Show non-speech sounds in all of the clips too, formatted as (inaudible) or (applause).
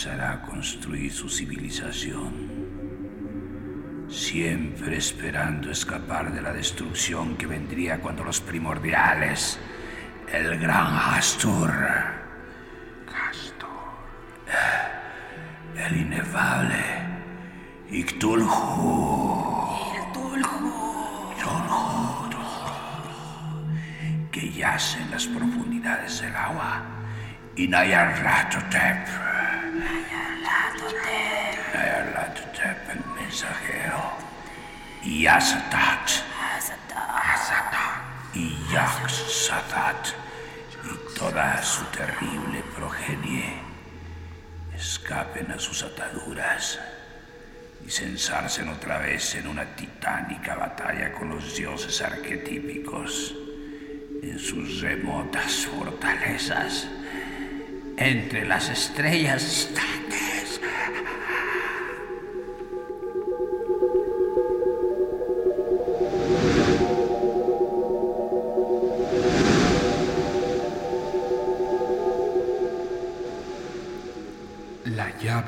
empezará a construir su civilización, siempre esperando escapar de la destrucción que vendría cuando los primordiales, el gran Astur, el inefable Ictulhu, yace en las profundidades del agua. Y Nayarlatotep. Y Azatat. Azatat. Y Yaxatat. Y toda su terrible progenie escapen a sus ataduras y se ensarcen otra vez en una titánica batalla con los dioses arquetípicos en sus remotas fortalezas, entre las estrellas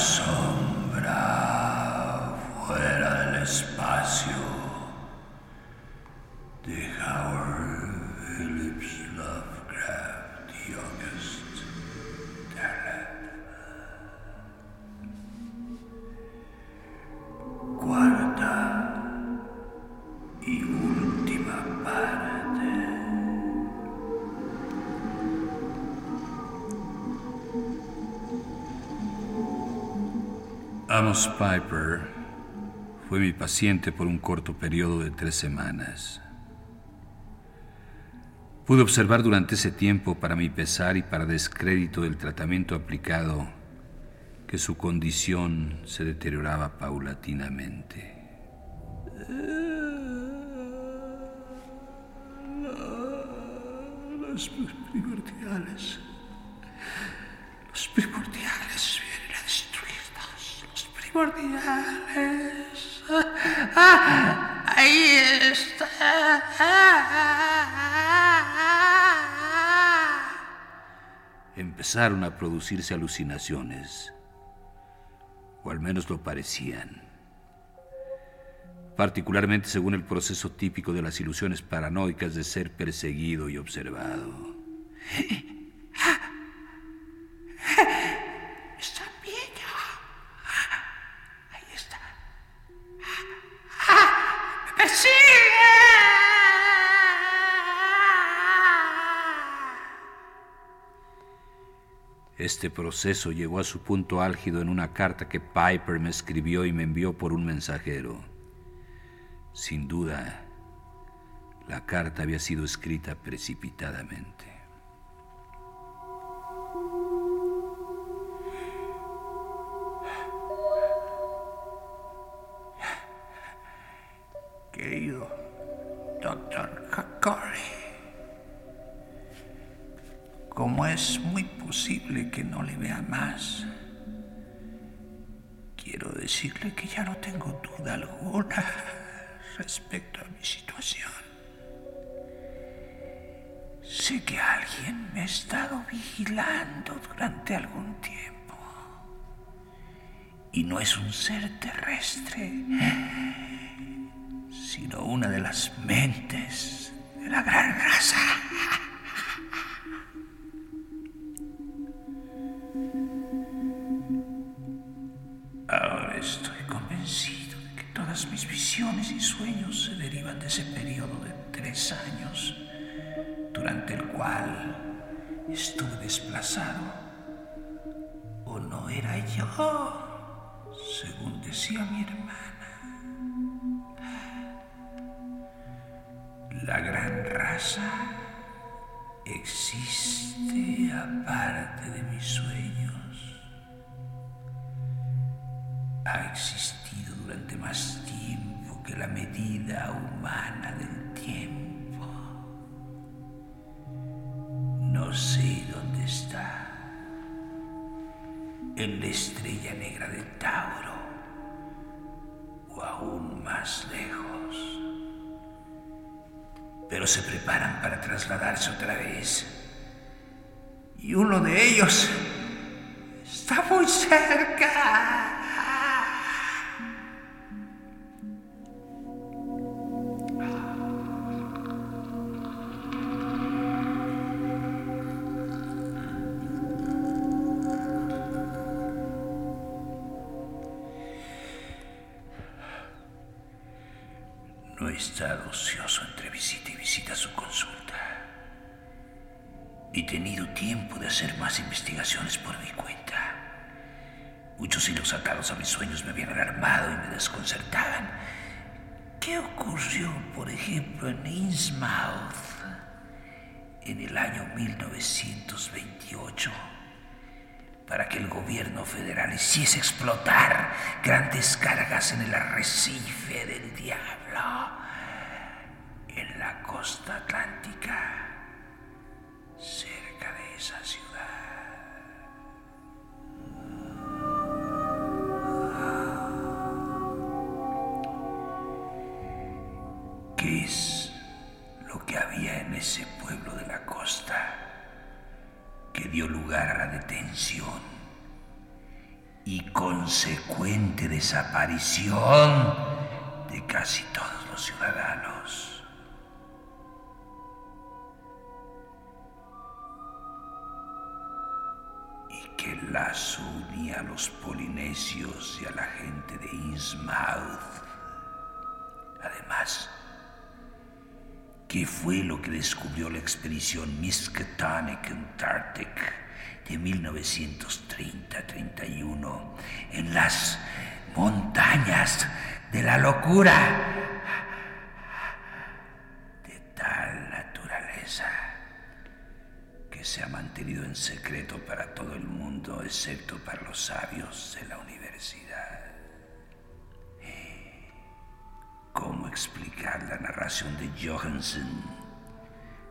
La Amos Piper fue mi paciente por un corto periodo de tres semanas. Pude observar durante ese tiempo, para mi pesar y para descrédito del tratamiento aplicado, que su condición se deterioraba paulatinamente. Los primordiales. Los primordiales primordiales. Ah, ahí está. Empezaron a producirse alucinaciones, o al menos lo parecían. Particularmente según el proceso típico de las ilusiones paranoicas de ser perseguido y observado. Este proceso llegó a su punto álgido en una carta que Piper me escribió y me envió por un mensajero. Sin duda, la carta había sido escrita precipitadamente. Querido Doctor Kakori, como es muy posible que no le vea más, quiero decirle que ya no tengo duda alguna (laughs) respecto a mi situación. Sé que alguien me ha estado vigilando durante algún tiempo. Y no es un ser terrestre, sino una de las mentes de la gran raza. Estoy convencido de que todas mis visiones y sueños se derivan de ese periodo de tres años durante el cual estuve desplazado. ¿O no era yo? Según decía mi hermana. La gran raza existe aparte de mis sueños. Existido durante más tiempo que la medida humana del tiempo. No sé dónde está. En la estrella negra de Tauro. O aún más lejos. Pero se preparan para trasladarse otra vez. Y uno de ellos está muy cerca. Año 1928? para que el gobierno federal hiciese explotar grandes cargas en el arrecife del diablo, en la costa atlántica, consecuente desaparición de casi todos los ciudadanos. Y que lazo unía a los polinesios y a la gente de Innsmouth. Además, ¿Qué fue lo que descubrió la expedición Miskatonic Antarctic de 1930-31 en las montañas de la locura? De tal naturaleza que se ha mantenido en secreto para todo el mundo, excepto para los sabios de la universidad. ¿Cómo explicar la narración de Johansen?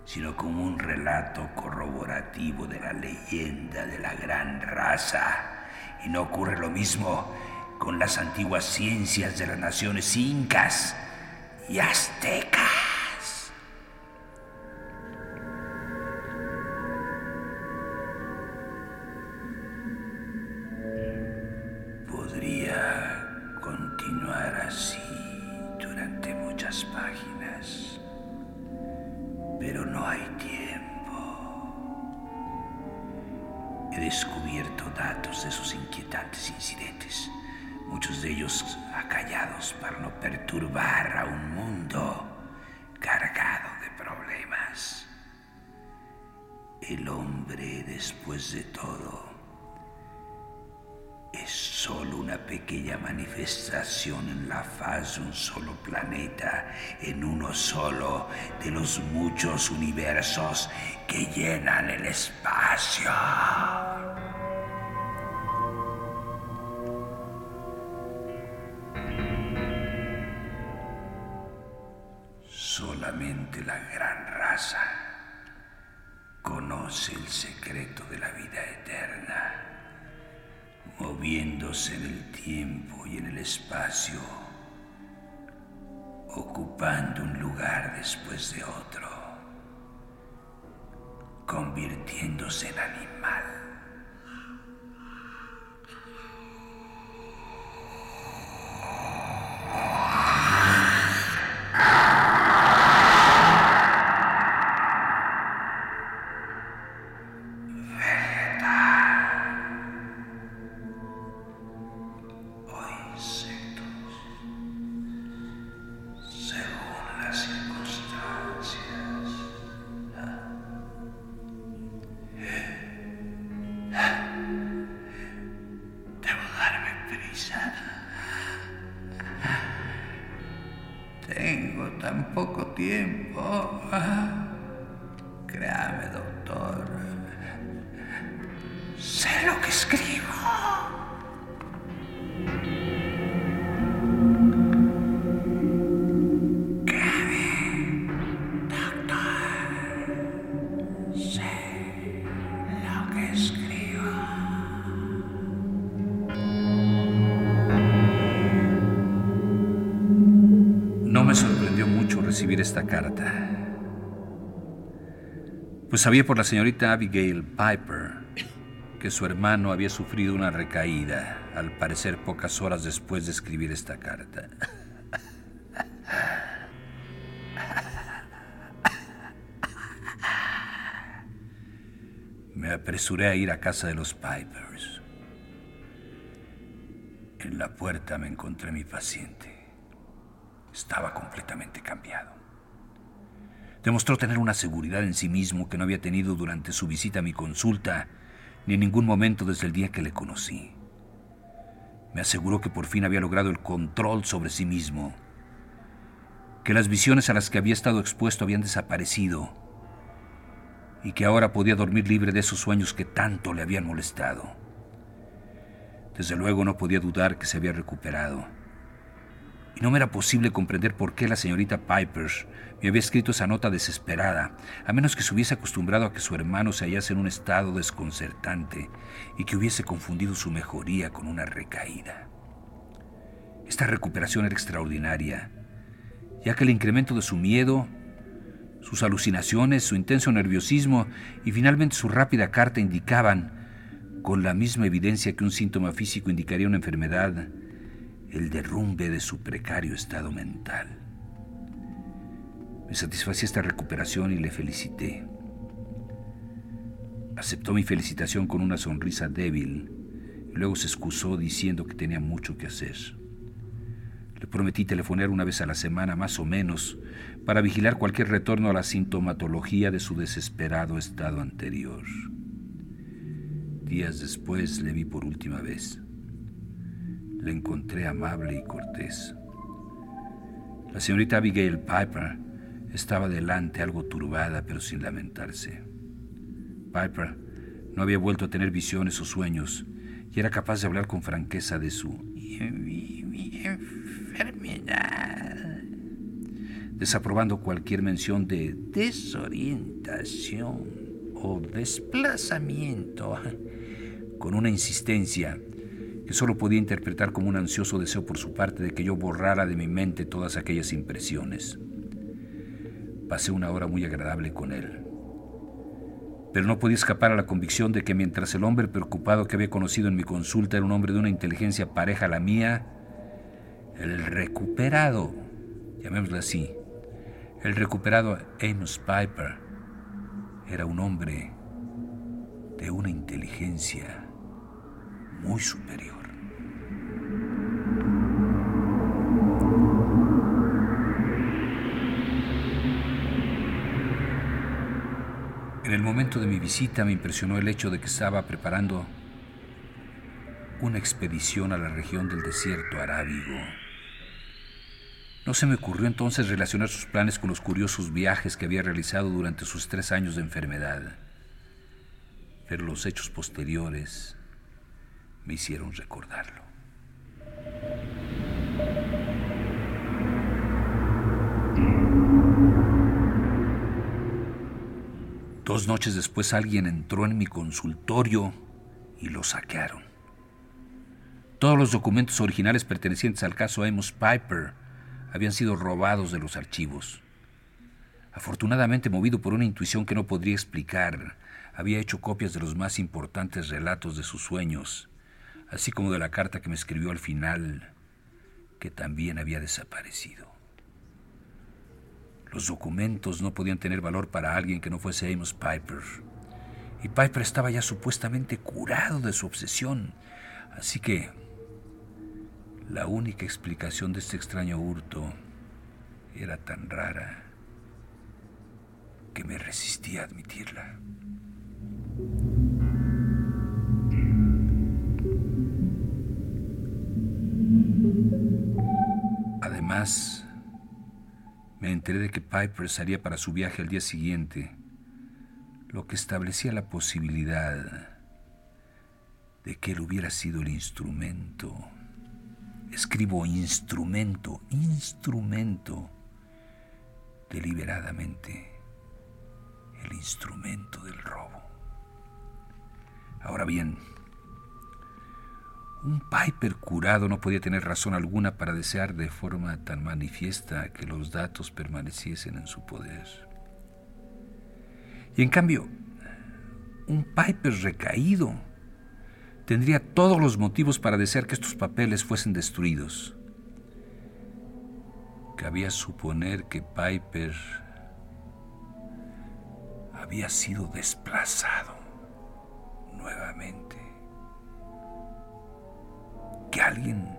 Sino como un relato corroborativo de la leyenda de la gran raza. Y no ocurre lo mismo con las antiguas ciencias de las naciones incas y aztecas. Inquietantes incidentes, muchos de ellos acallados para no perturbar a un mundo cargado de problemas. El hombre, después de todo, es solo una pequeña manifestación en la faz de un solo planeta, en uno solo de los muchos universos que llenan el espacio. Solamente la gran raza conoce el secreto de la vida eterna, moviéndose en el tiempo y en el espacio, ocupando un lugar después de otro, convirtiéndose en animal. Esta carta? Pues sabía por la señorita Abigail Piper que su hermano había sufrido una recaída, al parecer pocas horas después de escribir esta carta. Me apresuré a ir a casa de los Pipers. En la puerta me encontré mi paciente. Estaba completamente cambiado. Demostró tener una seguridad en sí mismo que no había tenido durante su visita a mi consulta, ni en ningún momento desde el día que le conocí. Me aseguró que por fin había logrado el control sobre sí mismo, que las visiones a las que había estado expuesto habían desaparecido y que ahora podía dormir libre de esos sueños que tanto le habían molestado. Desde luego no podía dudar que se había recuperado y no me era posible comprender por qué la señorita Piper me había escrito esa nota desesperada, a menos que se hubiese acostumbrado a que su hermano se hallase en un estado desconcertante y que hubiese confundido su mejoría con una recaída. Esta recuperación era extraordinaria, ya que el incremento de su miedo, sus alucinaciones, su intenso nerviosismo y finalmente su rápida carta indicaban, con la misma evidencia que un síntoma físico indicaría una enfermedad, el derrumbe de su precario estado mental. Me satisfací esta recuperación y le felicité. Aceptó mi felicitación con una sonrisa débil y luego se excusó diciendo que tenía mucho que hacer. Le prometí telefonear una vez a la semana más o menos para vigilar cualquier retorno a la sintomatología de su desesperado estado anterior. Días después le vi por última vez. Le encontré amable y cortés. La señorita Abigail Piper estaba delante, algo turbada, pero sin lamentarse. Piper no había vuelto a tener visiones o sueños y era capaz de hablar con franqueza de su enfermedad, desaprobando cualquier mención de desorientación o desplazamiento, con una insistencia que solo podía interpretar como un ansioso deseo por su parte de que yo borrara de mi mente todas aquellas impresiones. Pasé una hora muy agradable con él. Pero no podía escapar a la convicción de que mientras el hombre preocupado que había conocido en mi consulta era un hombre de una inteligencia pareja a la mía, el recuperado, llamémoslo así, el recuperado Amos Piper, era un hombre de una inteligencia muy superior. Momento de mi visita me impresionó el hecho de que estaba preparando una expedición a la región del desierto arábigo. No se me ocurrió entonces relacionar sus planes con los curiosos viajes que había realizado durante sus tres años de enfermedad. Pero los hechos posteriores me hicieron recordarlo. Dos noches después alguien entró en mi consultorio y lo saquearon. Todos los documentos originales pertenecientes al caso Amos Piper habían sido robados de los archivos. Afortunadamente, movido por una intuición que no podría explicar, había hecho copias de los más importantes relatos de sus sueños, así como de la carta que me escribió al final, que también había desaparecido. Los documentos no podían tener valor para alguien que no fuese Amos Piper. Y Piper estaba ya supuestamente curado de su obsesión. Así que la única explicación de este extraño hurto era tan rara que me resistí a admitirla. Además, me enteré de que Piper salía para su viaje al día siguiente, lo que establecía la posibilidad de que él hubiera sido el instrumento Escribo instrumento, instrumento, deliberadamente, el instrumento del robo. Ahora bien, un Piper curado no podía tener razón alguna para desear de forma tan manifiesta que los datos permaneciesen en su poder. Y en cambio, un Piper recaído tendría todos los motivos para desear que estos papeles fuesen destruidos. Cabía suponer que Piper había sido desplazado alguien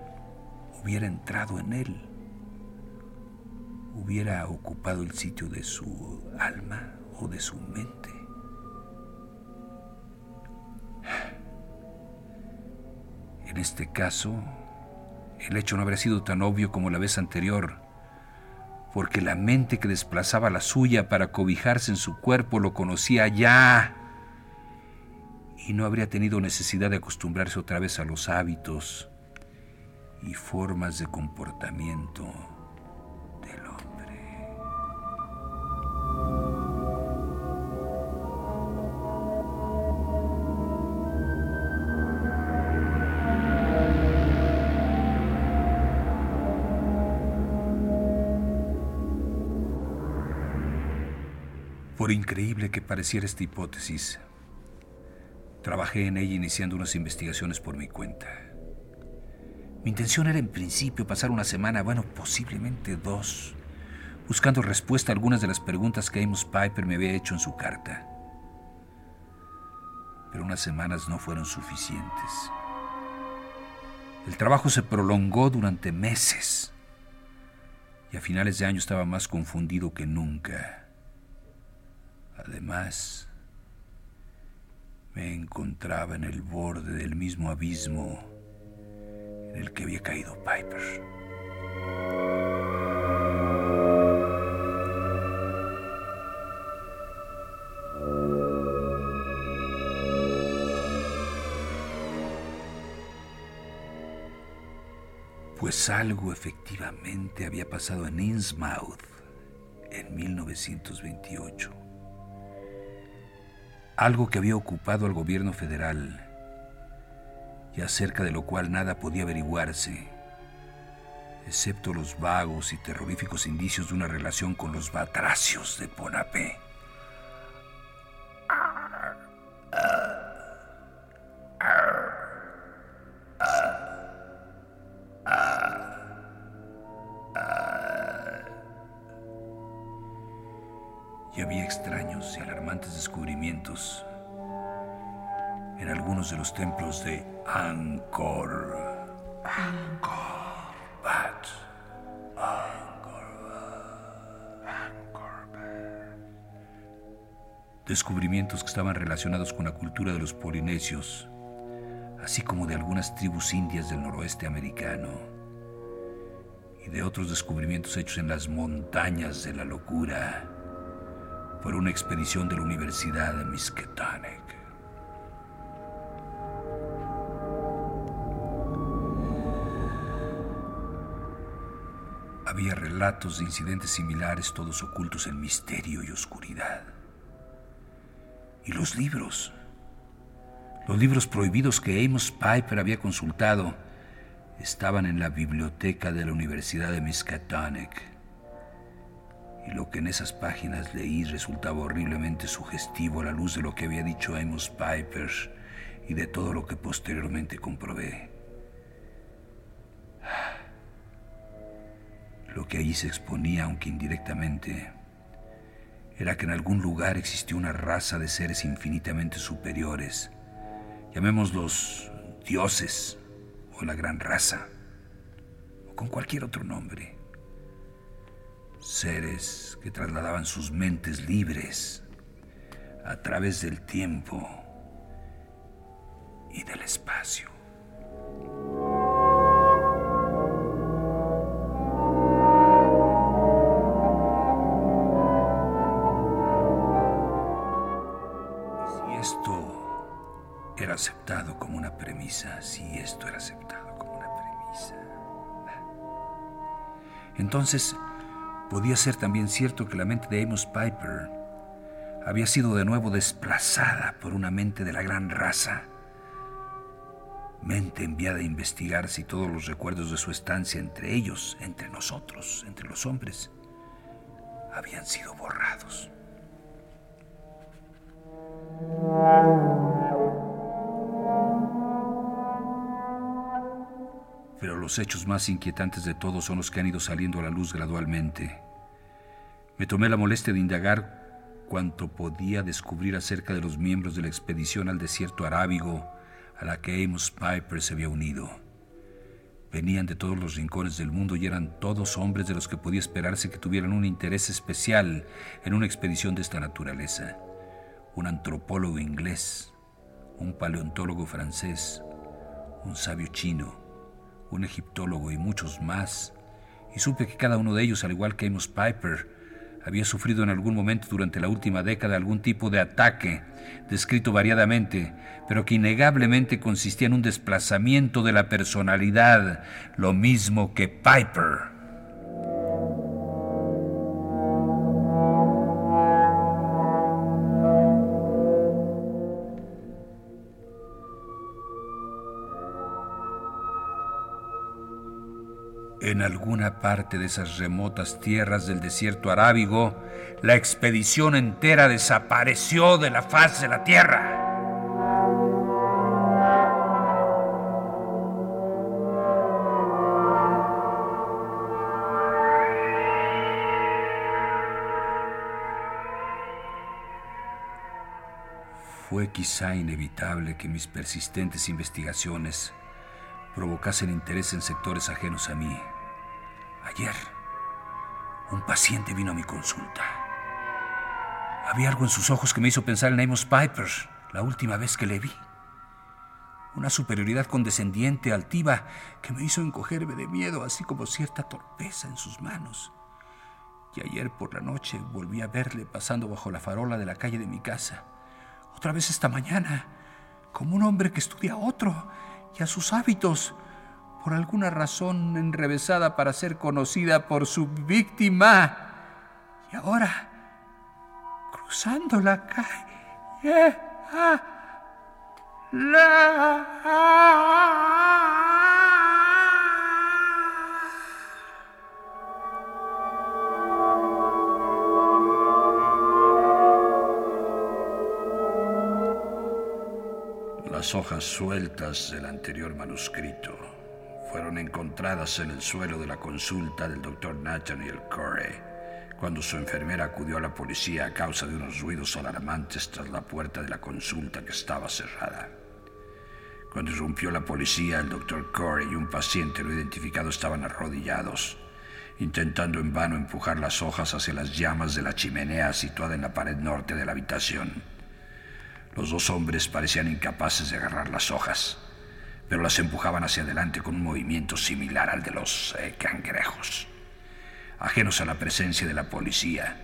hubiera entrado en él, hubiera ocupado el sitio de su alma o de su mente. En este caso, el hecho no habría sido tan obvio como la vez anterior, porque la mente que desplazaba la suya para cobijarse en su cuerpo lo conocía ya y no habría tenido necesidad de acostumbrarse otra vez a los hábitos y formas de comportamiento Por increíble que pareciera esta hipótesis, trabajé en ella iniciando unas investigaciones por mi cuenta. Mi intención era en principio pasar una semana, bueno, posiblemente dos, buscando respuesta a algunas de las preguntas que Amos Piper me había hecho en su carta. Pero unas semanas no fueron suficientes. El trabajo se prolongó durante meses y a finales de año estaba más confundido que nunca. Además, me encontraba en el borde del mismo abismo en el que había caído Piper. Pues algo efectivamente había pasado en Innsmouth en 1928 algo que había ocupado al gobierno federal y acerca de lo cual nada podía averiguarse, excepto los vagos y terroríficos indicios de una relación con los batracios de Ponapé. Descubrimientos que estaban relacionados con la cultura de los polinesios, así como de algunas tribus indias del noroeste americano y de otros descubrimientos hechos en las montañas de la locura por una expedición de la Universidad de Miskatonic. Había relatos de incidentes similares, todos ocultos en misterio y oscuridad. Y los libros. Los libros prohibidos que Amos Piper había consultado estaban en la biblioteca de la Universidad de Miskatonic. Y lo que en esas páginas leí resultaba horriblemente sugestivo a la luz de lo que había dicho Amos Piper y de todo lo que posteriormente comprobé. Lo que allí se exponía, aunque indirectamente, era que en algún lugar existió una raza de seres infinitamente superiores, llamémoslos dioses o la gran raza, o con cualquier otro nombre. Seres que trasladaban sus mentes libres a través del tiempo y del espacio. Aceptado como una premisa, si esto era aceptado como una premisa. Entonces, podía ser también cierto que la mente de Amos Piper había sido de nuevo desplazada por una mente de la gran raza. Mente enviada a investigar si todos los recuerdos de su estancia entre ellos, entre nosotros, entre los hombres, habían sido borrados. Los hechos más inquietantes de todos son los que han ido saliendo a la luz gradualmente. Me tomé la molestia de indagar cuanto podía descubrir acerca de los miembros de la expedición al desierto arábigo a la que Amos Piper se había unido. Venían de todos los rincones del mundo y eran todos hombres de los que podía esperarse que tuvieran un interés especial en una expedición de esta naturaleza. Un antropólogo inglés, un paleontólogo francés, un sabio chino, un egiptólogo y muchos más, y supe que cada uno de ellos, al igual que Amos Piper, había sufrido en algún momento durante la última década algún tipo de ataque, descrito variadamente, pero que innegablemente consistía en un desplazamiento de la personalidad, lo mismo que Piper. En alguna parte de esas remotas tierras del desierto arábigo, la expedición entera desapareció de la faz de la tierra. Fue quizá inevitable que mis persistentes investigaciones provocasen interés en sectores ajenos a mí. Ayer, un paciente vino a mi consulta. Había algo en sus ojos que me hizo pensar en Amos Piper la última vez que le vi. Una superioridad condescendiente, altiva, que me hizo encogerme de miedo, así como cierta torpeza en sus manos. Y ayer por la noche volví a verle pasando bajo la farola de la calle de mi casa. Otra vez esta mañana, como un hombre que estudia a otro y a sus hábitos por alguna razón enrevesada para ser conocida por su víctima. Y ahora, cruzando la calle, ah, la... Las hojas sueltas del anterior manuscrito fueron encontradas en el suelo de la consulta del doctor Nathaniel Corey cuando su enfermera acudió a la policía a causa de unos ruidos alarmantes tras la puerta de la consulta que estaba cerrada. Cuando irrumpió la policía, el doctor Corey y un paciente no identificado estaban arrodillados, intentando en vano empujar las hojas hacia las llamas de la chimenea situada en la pared norte de la habitación. Los dos hombres parecían incapaces de agarrar las hojas pero las empujaban hacia adelante con un movimiento similar al de los eh, cangrejos. Ajenos a la presencia de la policía,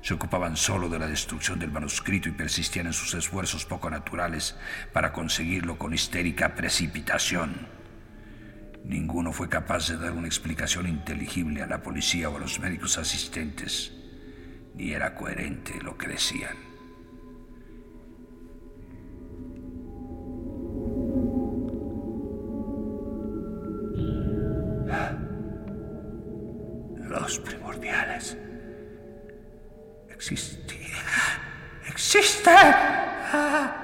se ocupaban solo de la destrucción del manuscrito y persistían en sus esfuerzos poco naturales para conseguirlo con histérica precipitación. Ninguno fue capaz de dar una explicación inteligible a la policía o a los médicos asistentes, ni era coherente lo que decían. Ambos primordiales. Existía. Existe. La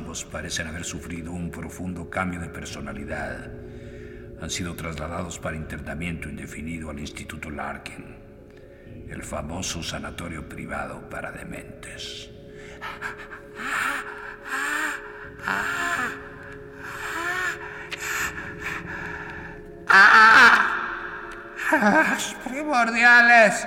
ambos parecen haber sufrido un profundo cambio de personalidad, han sido trasladados para internamiento indefinido al Instituto Larkin, el famoso sanatorio privado para dementes. Los primordiales.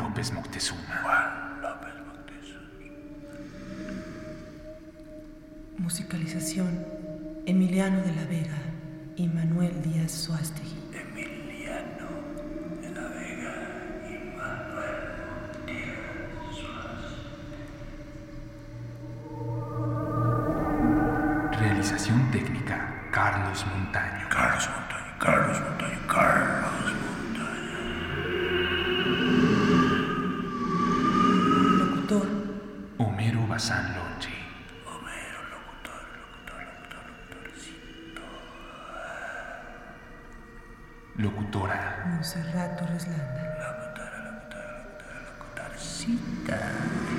López Moctezuma. Juan López Moctezuma. Musicalización. Emiliano de la Vega y Manuel Díaz Suástegui. Emiliano de la Vega y Manuel Díaz Suárez. Realización técnica, Carlos Montaño. Carlos Montaño, Carlos Montaño, Carlos Montaño. Longi. Homero, locutor, locutor, locutor, locutorcito. Locutora, Monserrat Torres Landa. Locutora, locutora, locutora, locutorcita.